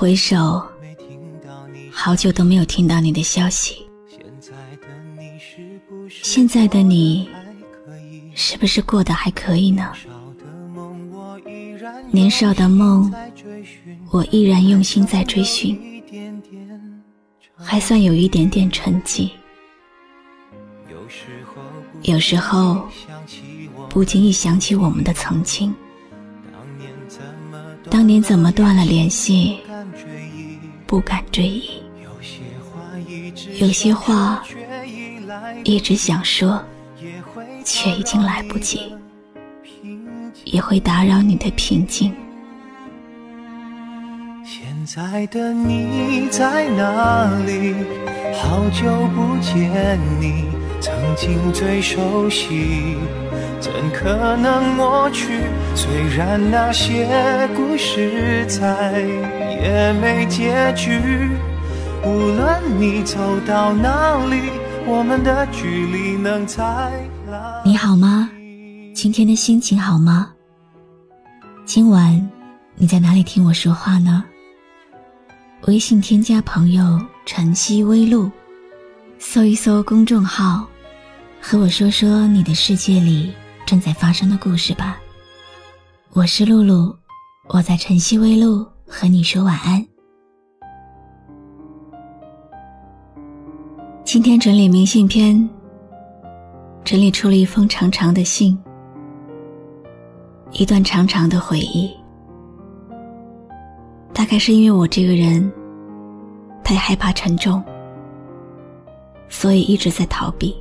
回首，好久都没有听到你的消息。现在的你，是不是过得还可以呢？年少的梦，我依然用心在追寻，还算有一点点成绩。有时候，不经意想起我们的曾经。当年怎么断了联系，不敢追忆。有些话一直想说，却已经来不及，也会打扰你的平静。现在的你在哪里？好久不见你，曾经最熟悉。怎可能抹去？虽然那些故事再也没结局。无论你走到哪里，我们的距离能在？你好吗？今天的心情好吗？今晚你在哪里听我说话呢？微信添加朋友晨曦微露，搜一搜公众号，和我说说你的世界里。正在发生的故事吧。我是露露，我在晨曦微露和你说晚安。今天整理明信片，整理出了一封长长的信，一段长长的回忆。大概是因为我这个人太害怕沉重，所以一直在逃避。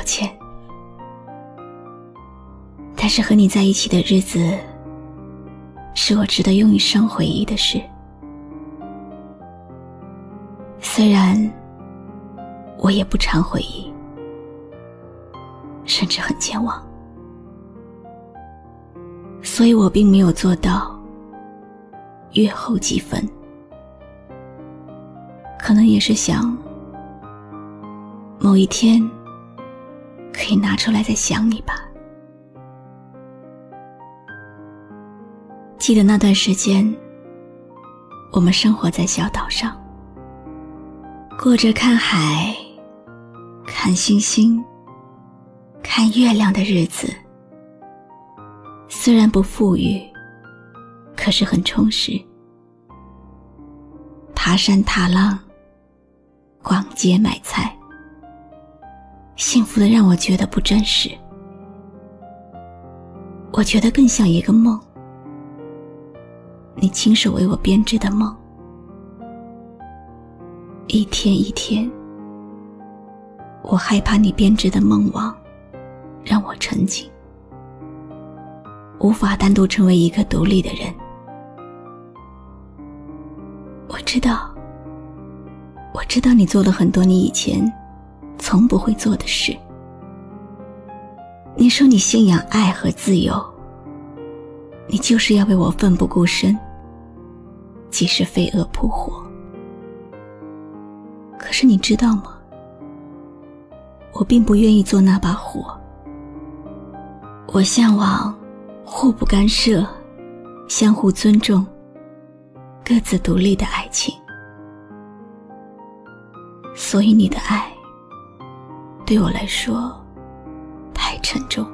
抱歉，但是和你在一起的日子，是我值得用一生回忆的事。虽然我也不常回忆，甚至很健忘，所以我并没有做到月后几分。可能也是想某一天。可以拿出来再想你吧。记得那段时间，我们生活在小岛上，过着看海、看星星、看月亮的日子。虽然不富裕，可是很充实。爬山踏浪，逛街买菜。幸福的让我觉得不真实，我觉得更像一个梦，你亲手为我编织的梦，一天一天，我害怕你编织的梦网让我沉浸，无法单独成为一个独立的人。我知道，我知道你做了很多你以前。从不会做的事。你说你信仰爱和自由，你就是要为我奋不顾身，即使飞蛾扑火。可是你知道吗？我并不愿意做那把火。我向往互不干涉、相互尊重、各自独立的爱情。所以你的爱。对我来说，太沉重。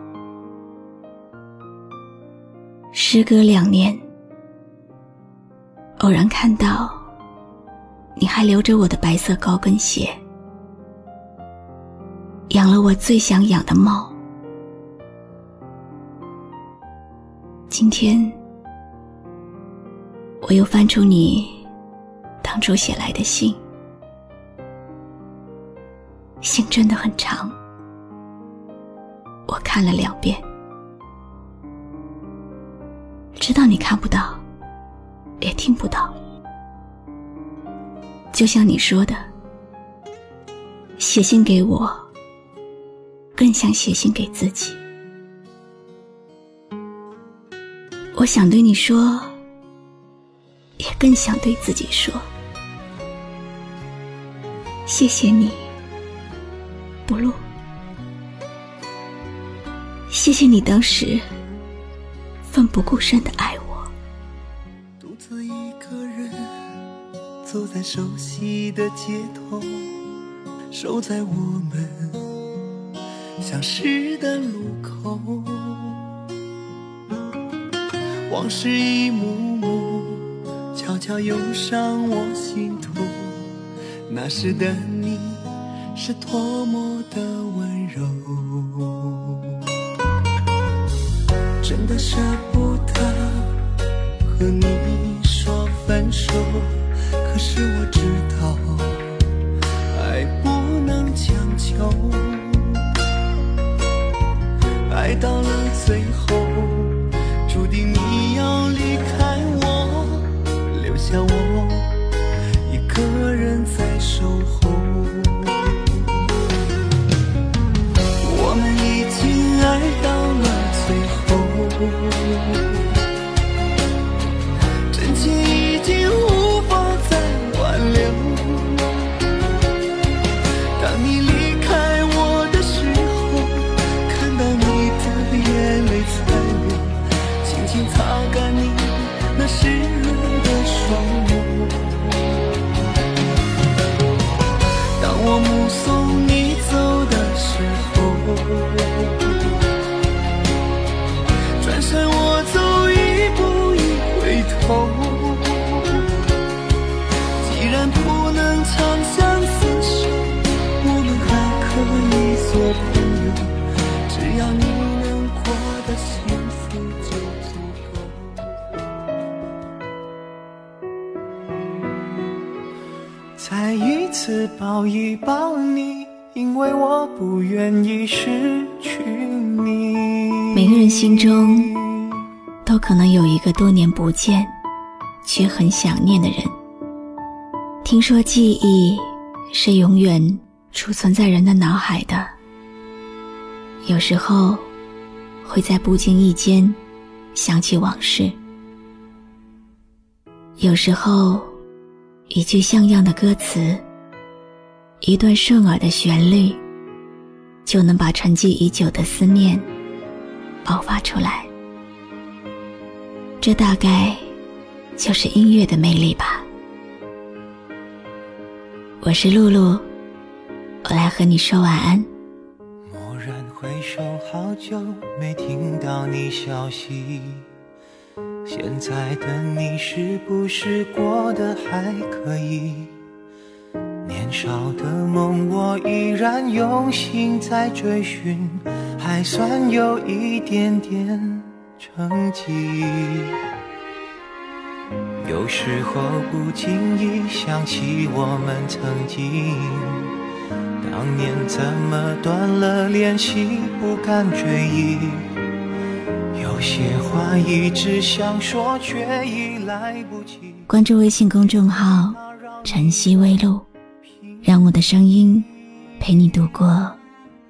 时隔两年，偶然看到你还留着我的白色高跟鞋，养了我最想养的猫。今天，我又翻出你当初写来的信。信真的很长，我看了两遍，知道你看不到，也听不到。就像你说的，写信给我，更像写信给自己。我想对你说，也更想对自己说。谢谢你，不露。谢谢你当时奋不顾身的爱我。独自一个人走在熟悉的街头，守在我们相识的路口。往事一幕幕悄悄涌上我心头，那时的你是多么的温柔。真的舍不得和你说分手，可是我知道既然不能长相厮守，我们还可以做朋友。只要你能过得幸福就足够。再一次抱一抱你，因为我不愿意失去你。每个人心中都可能有一个多年不见却很想念的人。听说记忆是永远储存在人的脑海的，有时候会在不经意间想起往事，有时候一句像样的歌词，一段顺耳的旋律，就能把沉寂已久的思念爆发出来。这大概就是音乐的魅力吧。我是露露，我来和你说晚安。蓦然回首，好久没听到你消息。现在的你是不是过得还可以？年少的梦，我依然用心在追寻，还算有一点点成绩。有时候不经意想起我们曾经，当年怎么断了联系，不敢追忆。有些话一直想说，却已来不及。关注微信公众号“晨曦微露”，让我的声音陪你度过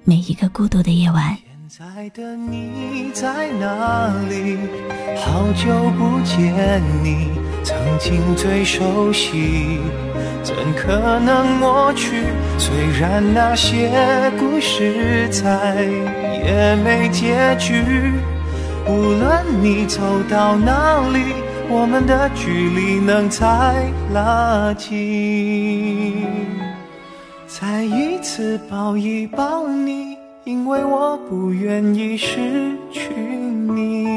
每一个孤独的夜晚。现在的你在哪里？好久不见你，曾经最熟悉，怎可能抹去？虽然那些故事再也没结局，无论你走到哪里，我们的距离能再拉近。再一次抱一抱你。因为我不愿意失去你。